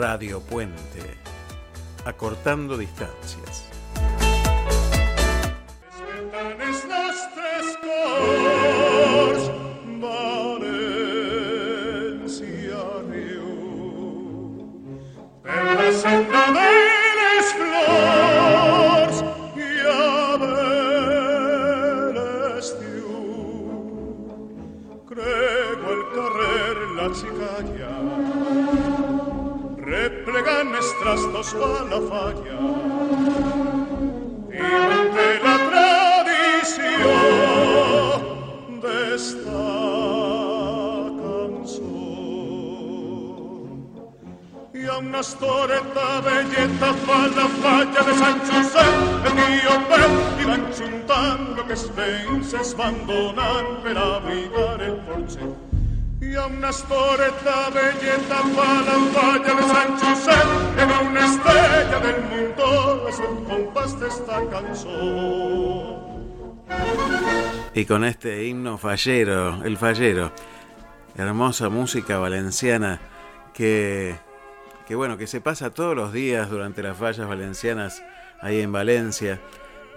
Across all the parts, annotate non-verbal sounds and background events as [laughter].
Radio Puente, acortando distancias. Trastos a la y manté la tradición de esta canción. Y a una storetta belleta fa la falla de San el mio bel diventa un tango che spense sbandonan per abrigare il porcetto y a una storetta belleta fa la falla de San José en una estrella del mundo es el compás de esta canción. Y con este himno fallero, el fallero, hermosa música valenciana que, que bueno, que se pasa todos los días durante las fallas valencianas ahí en Valencia,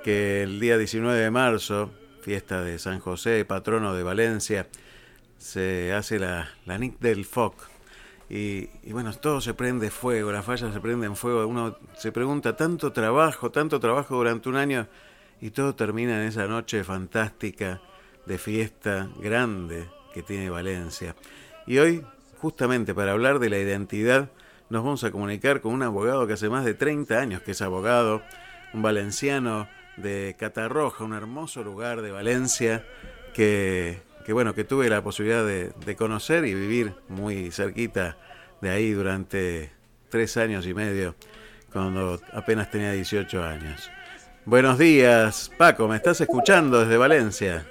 que el día 19 de marzo, fiesta de San José, patrono de Valencia, se hace la, la Nick del Foc. Y, bueno, todo se prende fuego, las fallas se prenden fuego. Uno se pregunta, tanto trabajo, tanto trabajo durante un año y todo termina en esa noche fantástica de fiesta grande que tiene Valencia. Y hoy, justamente para hablar de la identidad, nos vamos a comunicar con un abogado que hace más de 30 años que es abogado, un valenciano de Catarroja, un hermoso lugar de Valencia que, que bueno, que tuve la posibilidad de, conocer y vivir muy cerquita de ahí durante tres años y medio, cuando apenas tenía 18 años. Buenos días, Paco, ¿me estás escuchando desde Valencia?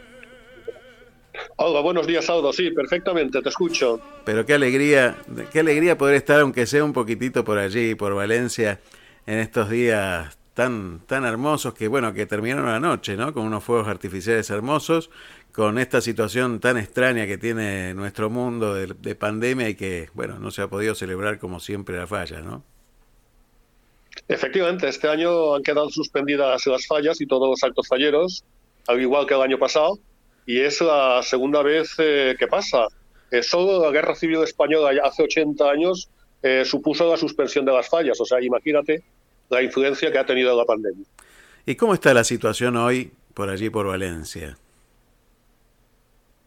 Hola, buenos días, Aldo. Sí, perfectamente, te escucho. Pero qué alegría, qué alegría poder estar, aunque sea un poquitito por allí, por Valencia, en estos días tan, tan hermosos que, bueno, que terminaron anoche, ¿no? Con unos fuegos artificiales hermosos con esta situación tan extraña que tiene nuestro mundo de, pandemia y que, bueno, no se ha podido celebrar como siempre la falla, ¿no? Efectivamente, este año han quedado suspendidas las fallas y todos los actos falleros, al igual que el año pasado, y es la segunda vez eh, que pasa. Eh, solo la Guerra Civil Española hace 80 años eh, supuso la suspensión de las fallas, o sea, imagínate la influencia que ha tenido la pandemia. ¿Y cómo está la situación hoy por allí, por Valencia?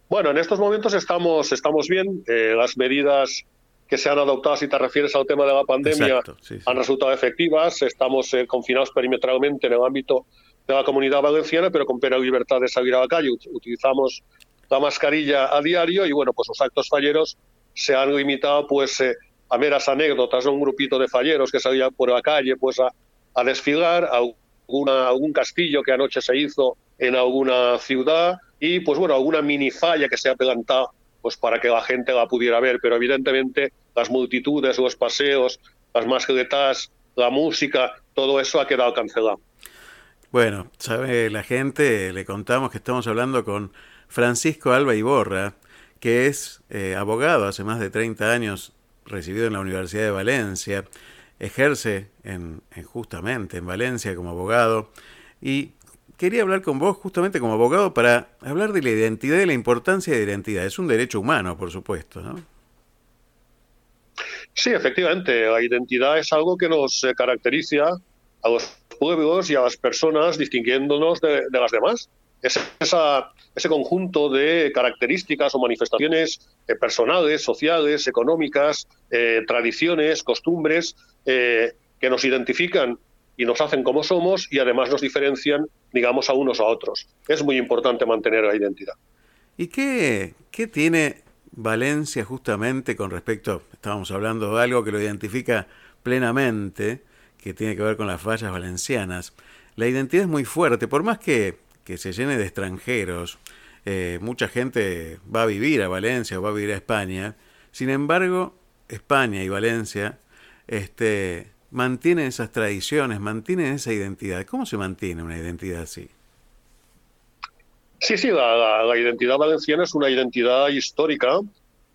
Bueno, en estos momentos estamos, estamos bien. Eh, las medidas que se han adoptado, si te refieres al tema de la pandemia, han resultado efectivas. Estamos eh, confinados perimetralmente en el ámbito de la comunidad valenciana, pero con plena libertad de salir a la calle. Utilizamos la mascarilla a diario y, bueno, pues los actos falleros se han limitado pues eh, a meras anécdotas, un grupito de falleros que salían por la calle pues a, a desfilar, a alguna, algún castillo que anoche se hizo en alguna ciudad, y pues bueno, alguna mini falla que se ha plantado pues para que la gente la pudiera ver, pero evidentemente las multitudes, los paseos, las mascletas, la música, todo eso ha quedado cancelado. Bueno, sabe la gente, le contamos que estamos hablando con Francisco Alba Iborra, que es eh, abogado hace más de 30 años, recibido en la Universidad de Valencia, ejerce en, justamente en Valencia como abogado y quería hablar con vos justamente como abogado para hablar de la identidad y la importancia de la identidad. Es un derecho humano, por supuesto, ¿no? Sí, efectivamente. La identidad es algo que nos eh, caracteriza a los pueblos y a las personas distinguiéndonos de, las demás. Es ese conjunto de características o manifestaciones eh, personales, sociales, económicas, eh, tradiciones, costumbres que nos identifican y nos hacen como somos y además nos diferencian, digamos, a unos a otros. Es muy importante mantener la identidad. ¿Y qué, qué tiene Valencia justamente con respecto, estábamos hablando de algo que lo identifica plenamente, que tiene que ver con las fallas valencianas? La identidad es muy fuerte, por más que, que se llene de extranjeros, eh, mucha gente va a vivir a Valencia o va a vivir a España, sin embargo, España y Valencia este, mantienen esas tradiciones, mantienen esa identidad. ¿Cómo se mantiene una identidad así? Sí, sí, la, identidad valenciana es una identidad histórica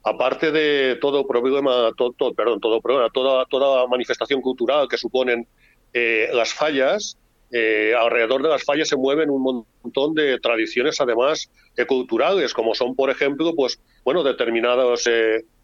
aparte de todo problema, todo, perdón, todo problema, toda, toda manifestación cultural que suponen eh, las fallas, eh, alrededor de las fallas se mueven un montón de tradiciones, además culturales, como son, por ejemplo, pues bueno, determinados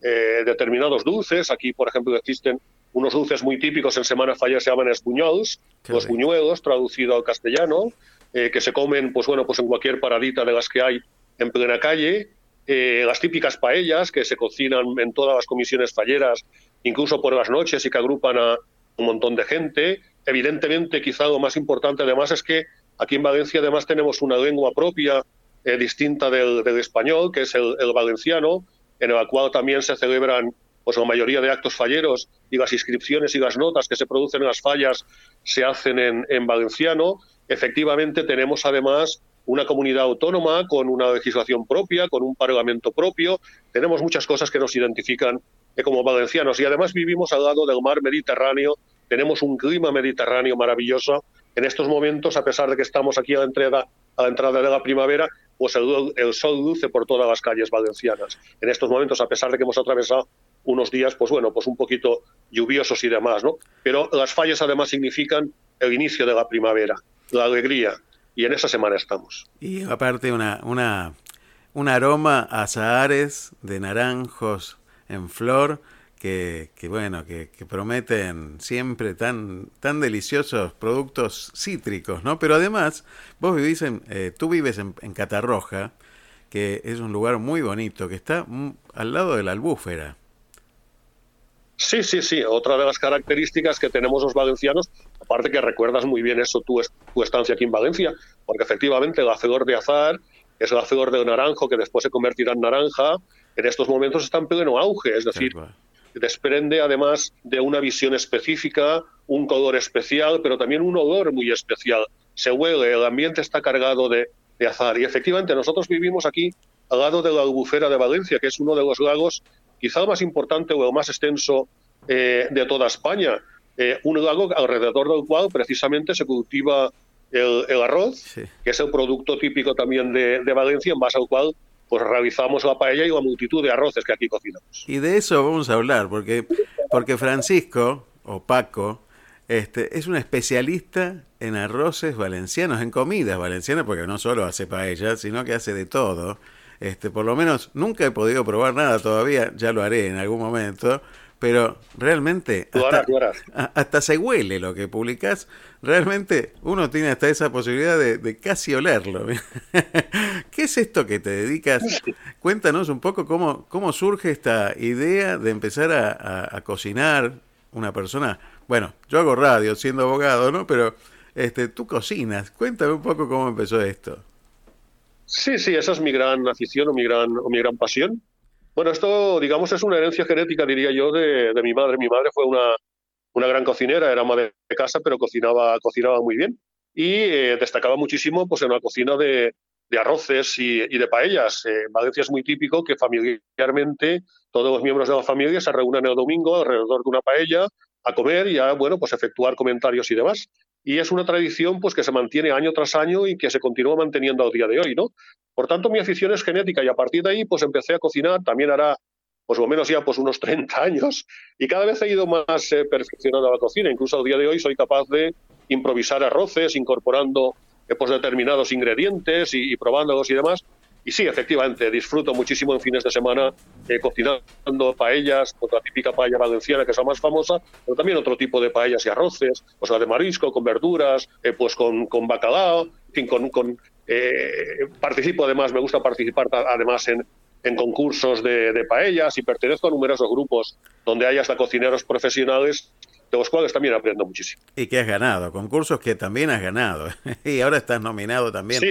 determinados dulces. Aquí, por ejemplo, existen unos dulces muy típicos en Semana Falla se llaman espuñols, los buñuelos, traducido al castellano, eh, que se comen pues bueno, pues en cualquier paradita de las que hay en plena calle. Eh, las típicas paellas que se cocinan en todas las comisiones falleras, incluso por las noches y que agrupan a un montón de gente. Evidentemente, quizá lo más importante además es que aquí en Valencia además tenemos una lengua propia eh, distinta del, español, que es el, el valenciano, en el cual también se celebran pues la mayoría de actos falleros y las inscripciones y las notas que se producen en las fallas se hacen en, valenciano. Efectivamente, tenemos además una comunidad autónoma con una legislación propia, con un parlamento propio. Tenemos muchas cosas que nos identifican como valencianos y además vivimos al lado del mar Mediterráneo. Tenemos un clima mediterráneo maravilloso. En estos momentos, a pesar de que estamos aquí a la entrada, a la entrada de la primavera, pues el, el, sol luce por todas las calles valencianas. En estos momentos, a pesar de que hemos atravesado unos días, pues bueno, pues un poquito lluviosos y demás, ¿no? Pero las fallas además significan el inicio de la primavera, la alegría, y en esa semana estamos. Y aparte una, una, un aroma a azahares de naranjos en flor, que, que bueno, que, prometen siempre tan, tan deliciosos productos cítricos, ¿no? Pero además, vos vivís en, eh, tú vives en, en Catarroja, que es un lugar muy bonito, que está al lado de la albúfera. Sí, sí, sí. Otra de las características que tenemos los valencianos, aparte que recuerdas muy bien eso, tu, tu estancia aquí en Valencia, porque efectivamente el hacedor de azar es el hacedor de naranjo que después se convertirá en naranja, en estos momentos está en pleno auge, es decir, desprende además de una visión específica, un color especial, pero también un olor muy especial. Se huele, el ambiente está cargado de, de azar. Y efectivamente nosotros vivimos aquí al lado de la albufera de Valencia, que es uno de los lagos quizá el más importante o el más extenso eh, de toda España. Eh, un lago alrededor del cual precisamente se cultiva el, arroz, que es el producto típico también de, Valencia, en base al cual pues realizamos la paella y la multitud de arroces que aquí cocinamos. Y de eso vamos a hablar, porque, porque Francisco, o Paco, este, es un especialista en arroces valencianos, en comidas valencianas, porque no solo hace paella, sino que hace de todo. Este, por lo menos nunca he podido probar nada todavía, ya lo haré en algún momento, pero realmente hasta, se huele lo que publicas. Realmente uno tiene hasta esa posibilidad de, casi olerlo. [laughs] ¿Qué es esto que te dedicas? Cuéntanos un poco cómo, cómo surge esta idea de empezar a, cocinar una persona. Bueno, yo hago radio siendo abogado, ¿no? Pero este, tú cocinas. Cuéntame un poco cómo empezó esto. Sí, sí, esa es mi gran afición o mi gran, o mi gran pasión. Bueno, esto, digamos, es una herencia genética, diría yo, de, de mi madre. Mi madre fue una, una gran cocinera, era madre de casa, pero cocinaba, cocinaba muy bien y eh, destacaba muchísimo pues, en la cocina de, de arroces y, y, de paellas. en Valencia es muy típico que familiarmente todos los miembros de la familia se reúnan el domingo alrededor de una paella a comer y a bueno, pues efectuar comentarios y demás y es una tradición pues que se mantiene año tras año y que se continúa manteniendo al día de hoy, ¿no? Por tanto, mi afición es genética y a partir de ahí pues empecé a cocinar, también hará pues o menos ya pues unos [laughs] 30 años y cada vez he ido más eh, perfeccionando la cocina, incluso al día de hoy soy capaz de improvisar arroces incorporando eh, pues determinados ingredientes y probándolos y demás y sí, efectivamente, disfruto muchísimo en fines de semana eh, cocinando paellas, con la típica paella valenciana que es la más famosa, pero también otro tipo de paellas y arroces, pues la de marisco, con verduras, eh, pues con, con bacalao, en fin, con, eh, participo además, me gusta participar además en, en concursos de, de, paellas y pertenezco a numerosos grupos donde hay hasta cocineros profesionales de los cuales también aprendo muchísimo. Y que has ganado, concursos que también has ganado. [laughs] y ahora estás nominado también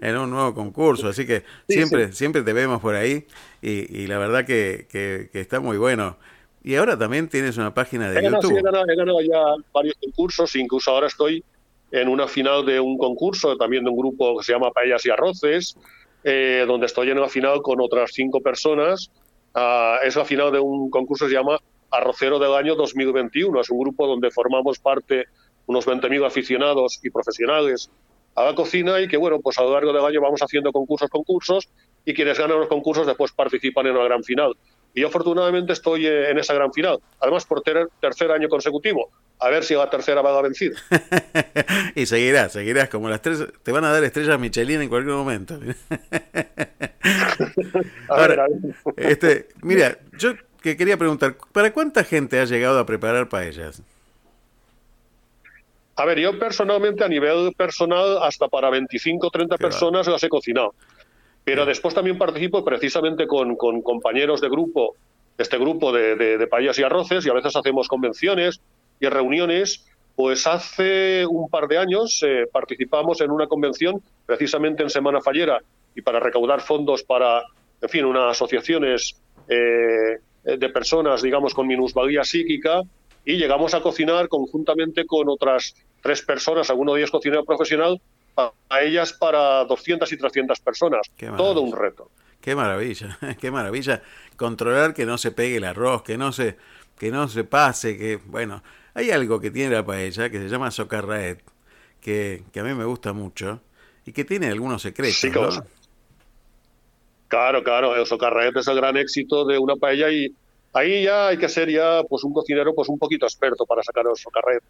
en un nuevo concurso, así que siempre, siempre te vemos por ahí y, la verdad que, que, está muy bueno. Y ahora también tienes una página de YouTube. he, ganado, ya varios concursos, incluso ahora estoy en una final de un concurso, también de un grupo que se llama Paellas y Arroces, eh, donde estoy en la final con otras cinco personas. Uh, es la final de un concurso que se llama Arrocero del año 2021. Es un grupo donde formamos parte unos 20.000 aficionados y profesionales a la cocina y que, bueno, pues a lo largo del año vamos haciendo concursos, concursos y quienes ganan los concursos después participan en una gran final. y yo afortunadamente estoy eh, en esa gran final. Además, por ter tercer año consecutivo. A ver si la tercera va a vencida. [laughs] y seguirás, seguirás. Como las tres, te van a dar estrellas Michelin en cualquier momento. [laughs] [laughs] Ahora, Este, mira, yo que quería preguntar, ¿para cuánta gente has llegado a preparar paellas? A ver, yo personalmente, a nivel personal, hasta para 25 o 30 personas las he cocinado. Pero después también participo precisamente con, compañeros de grupo, este grupo de, de, y arroces, y a veces hacemos convenciones y reuniones. Pues hace un par de años eh, participamos en una convención, precisamente en Semana Fallera, y para recaudar fondos para, en fin, unas asociaciones eh, de personas, digamos, con minusvalía psíquica, y llegamos a cocinar conjuntamente con otras tres personas, alguno de ellos cocinero profesional, a ellas para 200 y 300 personas. Todo un reto. Qué maravilla, [laughs] qué maravilla. Controlar que no se pegue el arroz, que no se, que no se pase, que, bueno, hay algo que tiene la paella que se llama socarraet, que, que a mí me gusta mucho y que tiene algunos secretos. Claro, claro, el socarraet es el gran éxito de una paella y ahí ya hay que ser ya pues un cocinero pues un poquito experto para sacar el socarraet.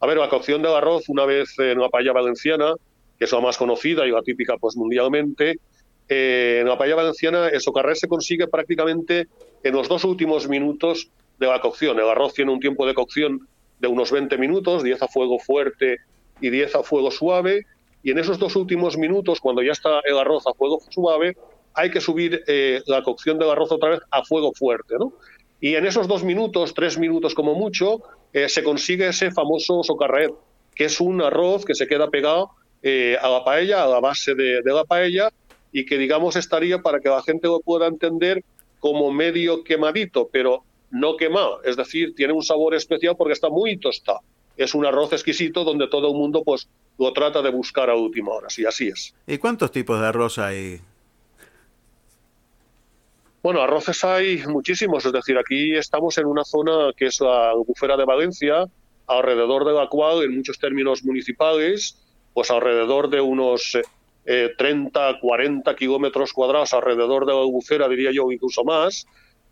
A ver, la cocción del arroz una vez en una paella valenciana que es la más conocida y la típica pues, mundialmente. Eh, en la paella valenciana el socarré se consigue prácticamente en los dos últimos minutos de la cocción. El arroz tiene un tiempo de cocción de unos 20 minutos, 10 a fuego fuerte y 10 a fuego suave, y en esos dos últimos minutos, cuando ya está el arroz a fuego suave, hay que subir eh, la cocción del arroz otra vez a fuego fuerte, ¿no? Y en esos dos minutos, tres minutos como mucho, eh, se consigue ese famoso socarret, que es un arroz que se queda pegado eh, a la paella, a la base de, la paella, y que digamos estaría para que la gente lo pueda entender como medio quemadito, pero no quemado. Es decir, tiene un sabor especial porque está muy tostado. Es un arroz exquisito donde todo el mundo pues lo trata de buscar a última hora, y así es. ¿Y cuántos tipos de arroz hay? Bueno, arroces hay muchísimos, es decir, aquí estamos en una zona que es la albufera de Valencia, alrededor de la cual, en muchos términos municipales, pues alrededor de unos 30, eh, 40 kilómetros cuadrados alrededor de la albufera, diría yo, incluso más,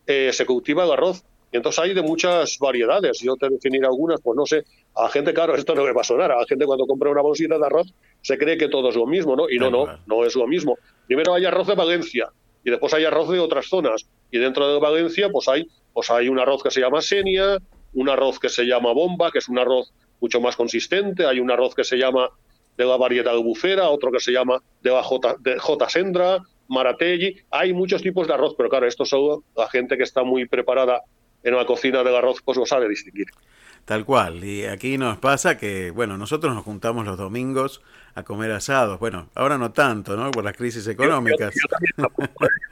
eh, se cultiva el arroz. Y entonces hay de muchas variedades. Yo te definiré algunas, pues no sé, a la gente, claro, esto no me va a sonar. A la gente cuando compra una bolsita de arroz se cree que todo es lo mismo, ¿no? Y no, no, no es lo mismo. Primero hay arroz de Valencia y después hay arroz de otras zonas. Y dentro de Valencia, pues hay, pues hay un arroz que se llama Senia, un arroz que se llama Bomba, que es un arroz mucho más consistente, hay un arroz que se llama de la variedad albufera, otro que se llama de la J, de J. Sendra, Maratelli. Hay muchos tipos de arroz, pero claro, esto solo la gente que está muy preparada en la cocina del arroz pues lo sabe distinguir. Tal cual. Y aquí nos pasa que, bueno, nosotros nos juntamos los domingos a comer asados. Bueno, ahora no tanto, ¿no? Por las crisis económicas. Yo,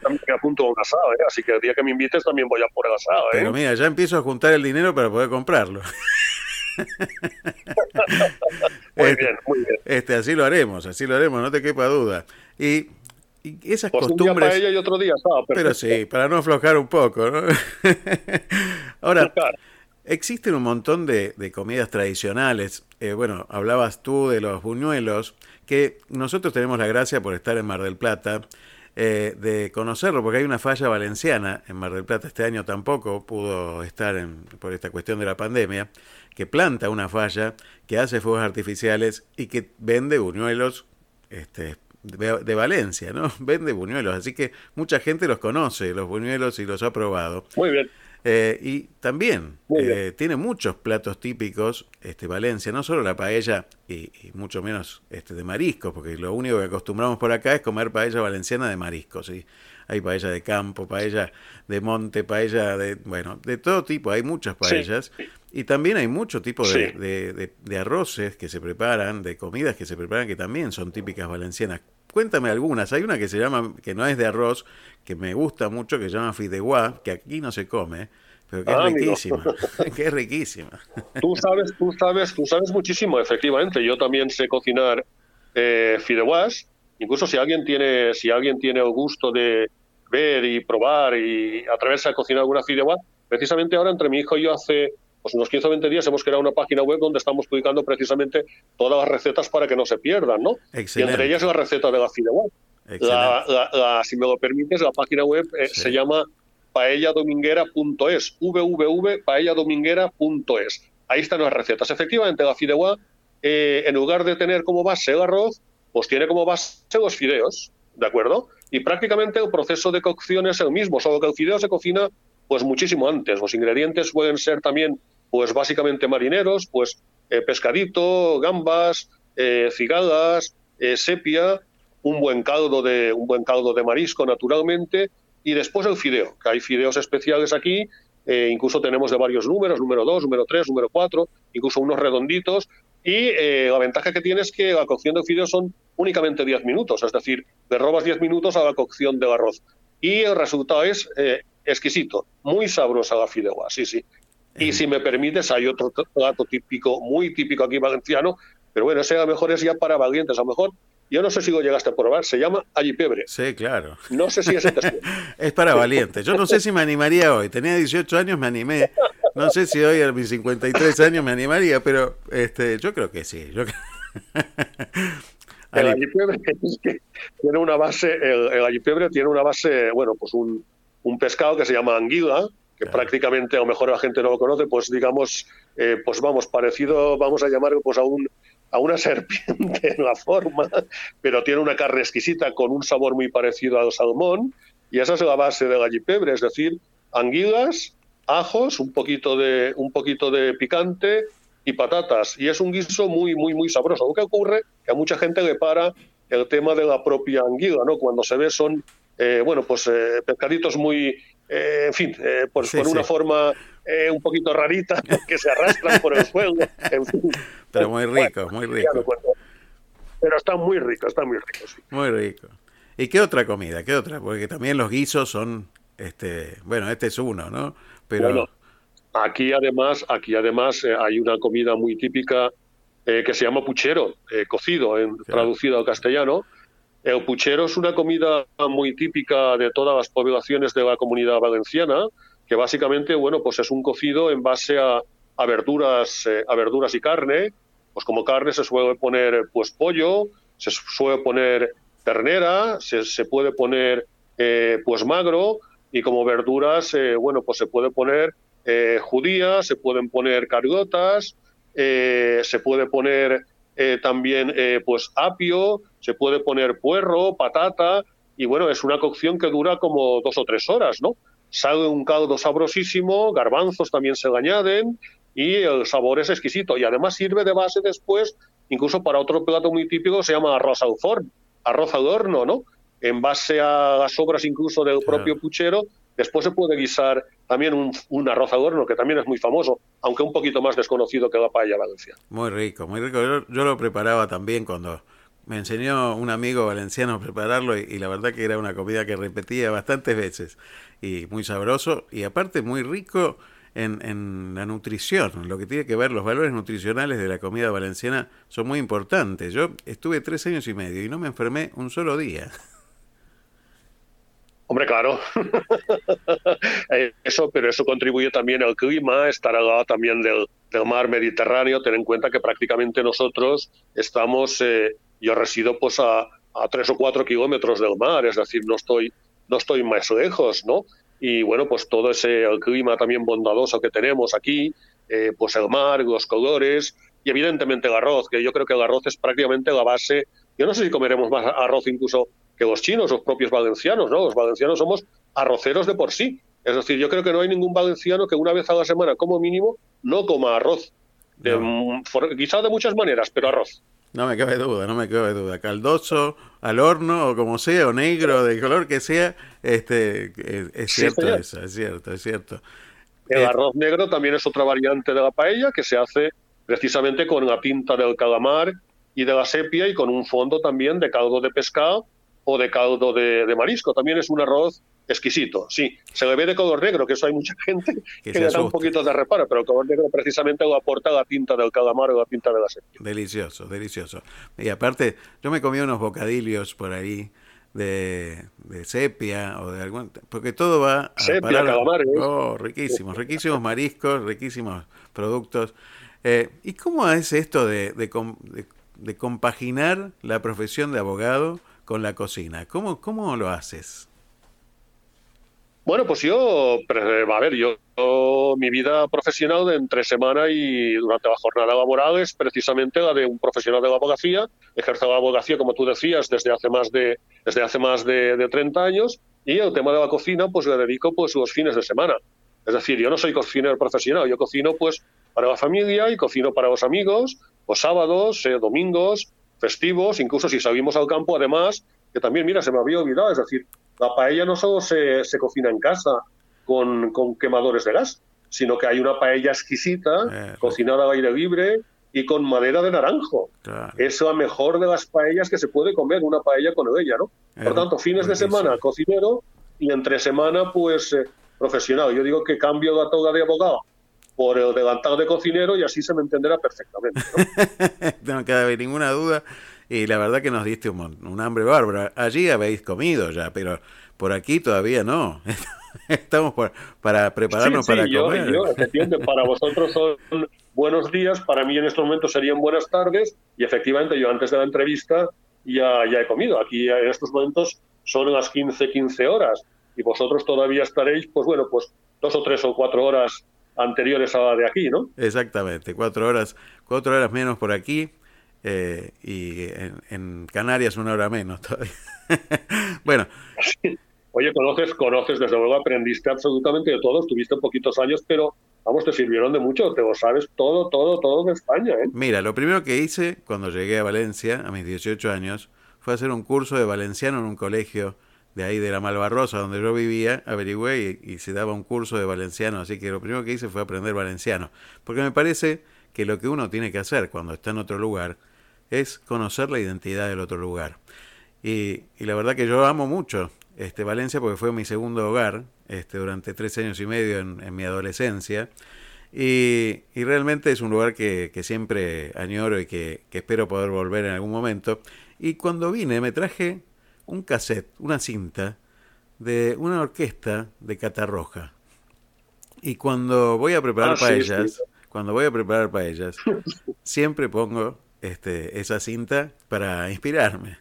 también, apunto a un asado, ¿eh? Así que el día que me invites también voy a por el asado, ¿eh? Pero mira, ya empiezo a juntar el dinero para poder comprarlo. [laughs] [laughs] muy este, bien, muy bien. Este, así lo haremos, así lo haremos, no te quepa duda. Y, esas pues costumbres. para ella y otro día, pero sí, para no aflojar un poco, ¿no? [laughs] Ahora, existen un montón de, comidas tradicionales. Eh, bueno, hablabas tú de los buñuelos, que nosotros tenemos la gracia por estar en Mar del Plata. Eh, de conocerlo, porque hay una falla valenciana en Mar del Plata, este año tampoco pudo estar en, por esta cuestión de la pandemia, que planta una falla, que hace fuegos artificiales y que vende buñuelos este, de, Valencia, ¿no? [laughs] Vende buñuelos, así que mucha gente los conoce, los buñuelos, y los ha probado. Muy bien. Eh, y también eh, tiene muchos platos típicos, este, Valencia, no solo la paella y, mucho menos este, de mariscos, porque lo único que acostumbramos por acá es comer paella valenciana de mariscos. ¿sí? Hay paella de campo, paella de monte, paella de, bueno, de todo tipo, hay muchas paellas. Y también hay mucho tipo de, de, arroces que se preparan, de comidas que se preparan que también son típicas valencianas. Cuéntame algunas. Hay una que se llama, que no es de arroz, que me gusta mucho, que se llama fideuá, que aquí no se come, pero que es ah, riquísima. [laughs] [laughs] que es riquísima. Tú sabes, tú sabes, tú sabes muchísimo, efectivamente. Yo también sé cocinar eh, fideuás. Incluso si alguien tiene, si alguien tiene el gusto de ver y probar y atreverse a cocinar alguna fideuá, precisamente ahora entre mi hijo y yo hace pues unos 15 o 20 días hemos creado una página web donde estamos publicando precisamente todas las recetas para que no se pierdan, ¿no? Y entre ellas la receta de la fideuá. La, si me lo permites, la página web eh, se llama www.paelladominguera.es, www.paelladominguera.es. Ahí están las recetas. Efectivamente, la fideuá, eh, en lugar de tener como base el arroz, pues tiene como base los fideos, ¿de acuerdo? Y prácticamente el proceso de cocción es el mismo, solo que el fideo se cocina pues muchísimo antes. Los ingredientes pueden ser también, pues básicamente marineros, pues eh, pescadito, gambas, eh, cigalas, eh, sepia, un buen caldo de un buen caldo de marisco naturalmente y después el fideo, que hay fideos especiales aquí, eh, incluso tenemos de varios números, número 2, número 3, número 4, incluso unos redonditos y la ventaja que tiene es que la cocción del fideo son únicamente 10 minutos, es decir, le robas 10 minutos a la cocción del arroz y el resultado es exquisito, muy sabrosa la fideuá, sí, sí. Y si me permites, hay otro plato típico, muy típico aquí valenciano, pero bueno, ese a lo mejor es ya para valientes, a lo mejor yo no sé si lo llegaste a probar, se llama Allipiebre. Sí, claro. No sé si es [laughs] Es para valientes. Yo no sé si me animaría hoy. Tenía 18 años, me animé. No sé si hoy a mis 53 años me animaría, pero este, yo creo que sí. Yo... [laughs] el Allipiebre [laughs] tiene una base, el, el tiene una base, bueno, pues un, un pescado que se llama anguila, que prácticamente a lo mejor la gente no lo conoce, pues digamos, eh, pues vamos, parecido, vamos a llamarlo pues a un a una [laughs] serpiente en la forma, pero tiene una carne exquisita con un sabor muy parecido al salmón, y esa es la base de gallipebre, es decir, anguilas, ajos, un poquito de, un poquito de picante y patatas, y es un guiso muy, muy, muy sabroso. Lo que ocurre que a mucha gente le para el tema de la propia anguila, ¿no? Cuando se ve son, eh, bueno, pues eh, pescaditos muy, eh, en fin, pues con una forma un poquito rarita [laughs] que se arrastran por el suelo, en fin. Pero muy rico, muy rico. Pero está muy rico, está muy rico, sí. Muy rico. ¿Y qué otra comida? ¿Qué otra? Porque también los guisos son, este, bueno, este es uno, ¿no? Pero aquí además, aquí además eh, hay una comida muy típica eh, que se llama puchero, eh, cocido, en, traducido al castellano. El puchero es una comida muy típica de todas las poblaciones de la comunidad valenciana, que básicamente, bueno, pues es un cocido en base a, verduras, a verduras y carne, pues como carne se suele poner pues pollo, se suele poner ternera, se, puede poner eh, pues magro y como verduras, eh, bueno, pues se puede poner eh, judías, se pueden poner cargotas, se puede poner también pues apio, se puede poner puerro, patata y bueno, es una cocción que dura como dos o tres horas, ¿no? Sale un caldo sabrosísimo, garbanzos también se le añaden, y el sabor es exquisito. Y además sirve de base después, incluso para otro plato muy típico, se llama arroz al forno, arroz al horno, ¿no? En base a las obras incluso del propio puchero, después se puede guisar también un, arroz al horno, que también es muy famoso, aunque un poquito más desconocido que la paella valenciana. Muy rico, muy rico. Yo, lo preparaba también cuando me enseñó un amigo valenciano a prepararlo y, y, la verdad que era una comida que repetía bastantes veces y muy sabroso y aparte muy rico en, la nutrición, lo que tiene que ver, los valores nutricionales de la comida valenciana son muy importantes. Yo estuve tres años y medio y no me enfermé un solo día. [laughs] Hombre, claro. [laughs] Eh, eso, pero eso contribuye también al clima, estar al lado también del, mar Mediterráneo. Ten en cuenta que prácticamente nosotros estamos, eh, yo resido pues a, a, tres o cuatro kilómetros del mar, es decir, no estoy, no estoy más lejos, ¿no? y bueno, pues todo ese clima también bondadoso que tenemos aquí, eh, pues el mar, los colores y evidentemente el arroz, que yo creo que el arroz es prácticamente la base. Yo no sé si comeremos más arroz incluso que los chinos, los propios valencianos, ¿no? Los valencianos somos arroceros de por sí. Es decir, yo creo que no hay ningún valenciano que una vez a la semana, como mínimo, no coma arroz. De, quizá de muchas maneras, pero arroz. No me cabe duda, no me cabe duda. Caldoso, al horno, o como sea, o negro, de color que sea, este, es, cierto eso, es cierto, es cierto. El eh, arroz negro también es otra variante de la paella que se hace precisamente con la pinta del calamar y de la sepia y con un fondo también de caldo de pescado o de caldo de marisco. También es un arroz exquisito, sí. Se le ve de color negro, que eso hay mucha gente que, le da un poquito de reparo, pero el color negro precisamente lo aporta la tinta del calamar o la tinta de la sepia. Delicioso, delicioso. Y aparte, yo me comí unos bocadillos por ahí de, sepia o de algún... Porque todo va a sepia, calamar, ¿eh? Oh, riquísimos, riquísimos mariscos, riquísimos productos. Eh, ¿Y cómo es esto de, de, compaginar la profesión de abogado con la cocina? ¿Cómo, cómo lo haces? Bueno, pues yo, a ver, yo, mi vida profesional de entre semana y durante la jornada laboral es precisamente la de un profesional de la abogacía. Ejerzo la abogacía, como tú decías, desde hace más de, desde hace más de 30 años y el tema de la cocina, pues le dedico pues los fines de semana. Es decir, yo no soy cocinero profesional, yo cocino pues para la familia y cocino para los amigos, los sábados, eh, domingos, festivos, incluso si salimos al campo, además, que también, mira, se me había olvidado, es decir, la paella no solo se, se cocina en casa con, con, quemadores de gas, sino que hay una paella exquisita, eh, cocinada al aire libre y con madera de naranjo. Es la mejor de las paellas que se puede comer, una paella con ella, ¿no? Por eh, tanto, fines de semana cocinero y entre semana, pues, eh, profesional. Yo digo que cambio la toga de abogado por el delantal de cocinero y así se me entenderá perfectamente. ¿no? [laughs] no queda ninguna duda y la verdad que nos diste un, hambre bárbaro. Allí habéis comido ya, pero por aquí todavía no. [laughs] Estamos para prepararnos para comer. para vosotros son buenos días, para mí en este momento serían buenas tardes y efectivamente yo antes de la entrevista ya, ya he comido. Aquí en estos momentos son las 15, 15 horas y vosotros todavía estaréis, pues bueno, pues dos o tres o cuatro horas anteriores a la de aquí, ¿no? Exactamente, cuatro horas, cuatro horas menos por aquí eh, y en, Canarias una hora menos todavía. [laughs] bueno. Oye, conoces, conoces, desde luego aprendiste absolutamente de todo, estuviste poquitos años, pero vamos, te sirvieron de mucho, te lo sabes todo, todo, todo de España. ¿eh? Mira, lo primero que hice cuando llegué a Valencia, a mis 18 años, fue hacer un curso de valenciano en un colegio de ahí de la Malvarrosa, donde yo vivía, averigüé y, se daba un curso de valenciano, así que lo primero que hice fue aprender valenciano, porque me parece que lo que uno tiene que hacer cuando está en otro lugar es conocer la identidad del otro lugar. Y, la verdad que yo amo mucho este, Valencia porque fue mi segundo hogar este, durante tres años y medio en, mi adolescencia. Y, realmente es un lugar que, siempre añoro y que, espero poder volver en algún momento. Y cuando vine me traje un cassette, una cinta de una orquesta de Catarroja. Y cuando voy a preparar ah, paellas, cuando voy a preparar paellas, [laughs] siempre pongo este, esa cinta para inspirarme.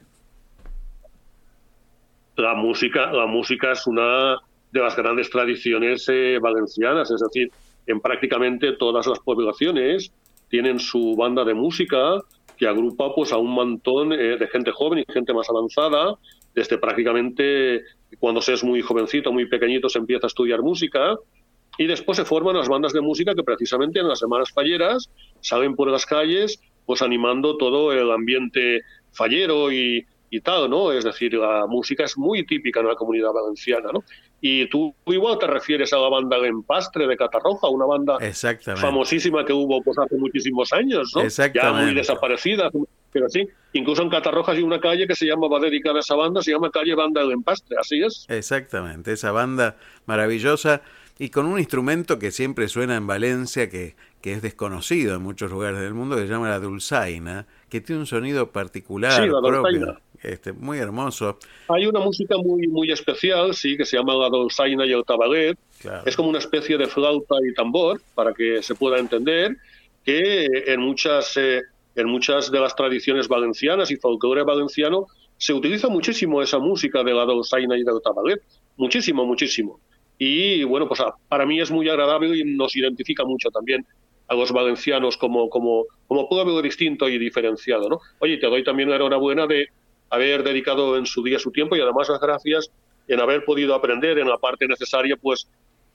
La música, la música es una de las grandes tradiciones eh, valencianas, es decir, en prácticamente todas las poblaciones tienen su banda de música que agrupa pues a un montón eh, de gente joven y gente más avanzada, desde prácticamente cuando se es muy jovencito, muy pequeñito, se empieza a estudiar música y después se forman las bandas de música que precisamente en las semanas falleras salen por las calles pues animando todo el ambiente fallero y, y tal, ¿no? Es decir, la música es muy típica en la comunidad valenciana, ¿no? Y tú igual te refieres a la banda Empastre de Catarroja, una banda famosísima que hubo pues hace muchísimos años, ¿no? Ya muy desaparecida, pero sí. Incluso en Catarroja hay una calle que se llama, va dedicada a esa banda, se llama calle Banda del Empastre, así es. Exactamente, esa banda maravillosa y con un instrumento que siempre suena en Valencia, que, que es desconocido en muchos lugares del mundo, que se llama la dulzaina, que tiene un sonido particular propio, este, muy hermoso. Hay una música muy, muy especial, sí, que se llama la dulzaina y el tabalet. Es como una especie de flauta y tambor, para que se pueda entender, que en muchas, eh, en muchas de las tradiciones valencianas y folclore valenciano se utiliza muchísimo esa música de la dulzaina y del tabalet. Muchísimo, muchísimo. Y bueno, pues para mí es muy agradable y nos identifica mucho también a los valencianos como, como, como pueblo distinto y diferenciado. ¿no? Oye, te doy también la enhorabuena de haber dedicado en su día su tiempo y además las gracias en haber podido aprender en la parte necesaria pues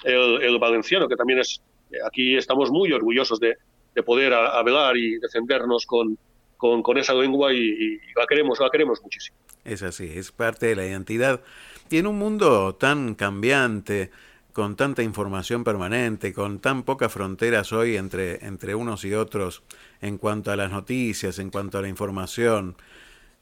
el, valenciano, que también es, aquí estamos muy orgullosos de, de poder hablar y defendernos con, con, esa lengua y, y, la queremos, la queremos muchísimo. Es así, es parte de la identidad y en un mundo tan cambiante, con tanta información permanente, con tan pocas fronteras hoy entre, entre unos y otros en cuanto a las noticias, en cuanto a la información,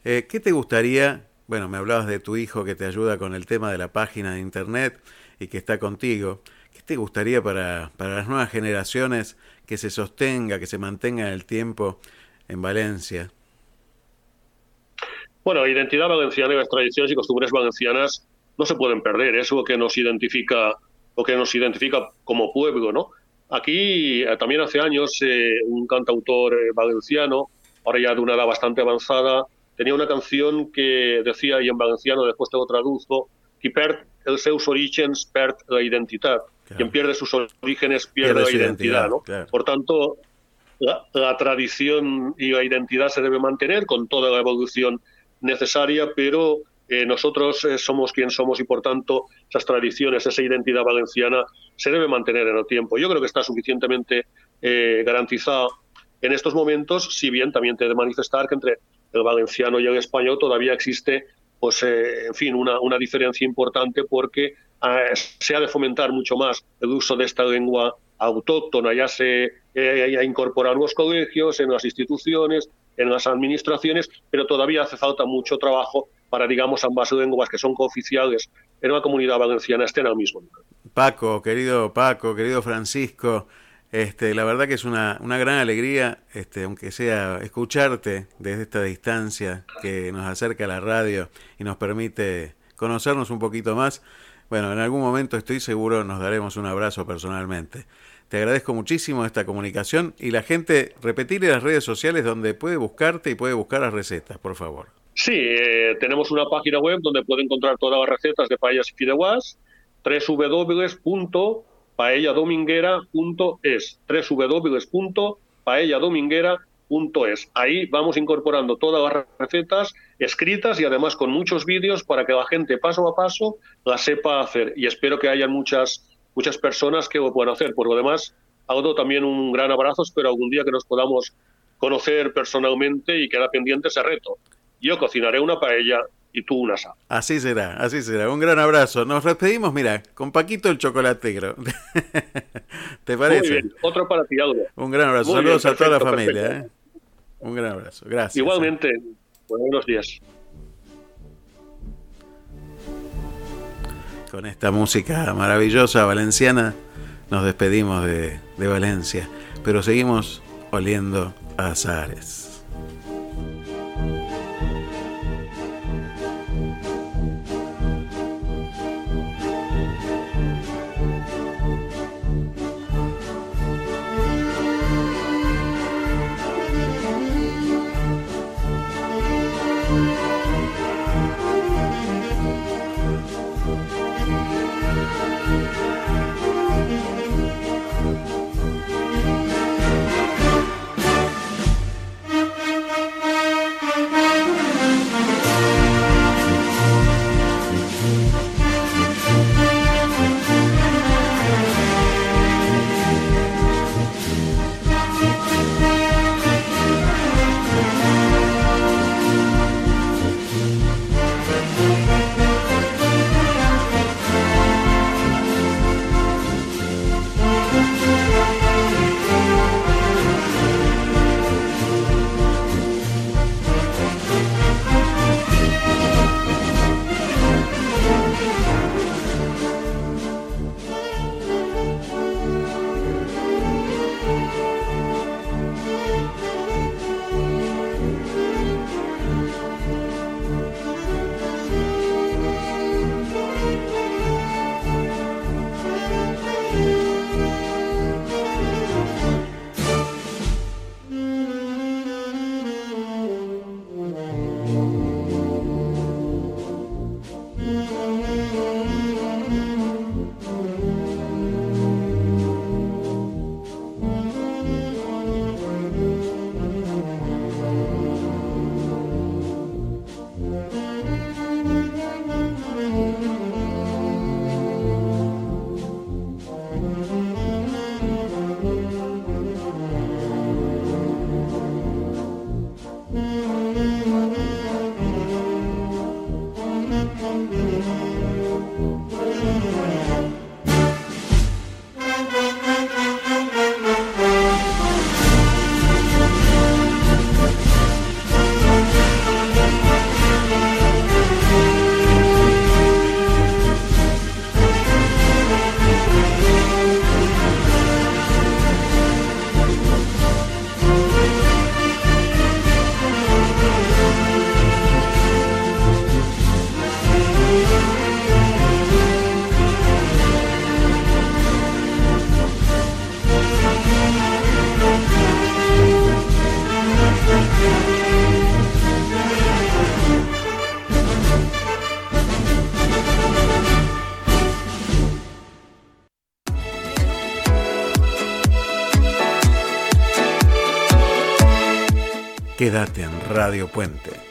eh, ¿qué te gustaría? Bueno, me hablabas de tu hijo que te ayuda con el tema de la página de internet y que está contigo. ¿Qué te gustaría para, para las nuevas generaciones que se sostenga, que se mantenga en el tiempo en Valencia? Bueno, identidad valenciana y las tradiciones y costumbres valencianas no se pueden perder, es lo que nos identifica, lo que nos identifica como pueblo, ¿no? Aquí eh, también hace años eh, un cantautor eh, valenciano, ahora ya de una edad bastante avanzada, tenía una canción que decía, y en valenciano después te lo traduzco, qui perd els seus orígens perd la identitat. Claro. Quien pierde sus orígenes pierde, pierde la identidad. identidad ¿no? claro. Por tanto, la, la, tradición y la identidad se debe mantener con toda la evolución necesaria, pero eh, nosotros eh, somos quien somos y por tanto esas tradiciones, esa identidad valenciana se debe mantener en el tiempo. Yo creo que está suficientemente eh, garantizada en estos momentos, si bien también te de manifestar que entre el valenciano y el español todavía existe pues eh, en fin, una, una, diferencia importante porque eh, se ha de fomentar mucho más el uso de esta lengua autóctona, ya se eh, ha en los colegios, en las instituciones, en las administraciones, pero todavía hace falta mucho trabajo para, digamos, ambas lenguas que son cooficiales en la comunidad valenciana estén al mismo nivel. Paco, querido Paco, querido Francisco, este, la verdad que es una, una gran alegría, este, aunque sea escucharte desde esta distancia que nos acerca a la radio y nos permite conocernos un poquito más. Bueno, en algún momento estoy seguro nos daremos un abrazo personalmente. Te agradezco muchísimo esta comunicación y la gente, repetirle las redes sociales donde puede buscarte y puede buscar las recetas, por favor. Sí, eh, tenemos una página web donde puede encontrar todas las recetas de paellas y fideuás, paelladominguera.es, www.paelladominguera.es. Ahí vamos incorporando todas las recetas escritas y además con muchos vídeos para que la gente paso a paso la sepa hacer. Y espero que haya muchas, muchas personas que lo puedan hacer. Por lo demás, hago también un gran abrazo. Espero algún día que nos podamos conocer personalmente y queda pendiente ese reto. Yo cocinaré una paella y tú una sal. Así será, así será. Un gran abrazo. Nos despedimos, mira, con Paquito el chocolatero. [laughs] ¿Te parece? Muy bien. Otro para ti, Un gran abrazo. Saludos a toda la familia. ¿eh? Un gran abrazo. Gracias. Igualmente. Buenos días. Con esta música maravillosa valenciana nos despedimos de, de Valencia, pero seguimos oliendo a azares. Radio Puente.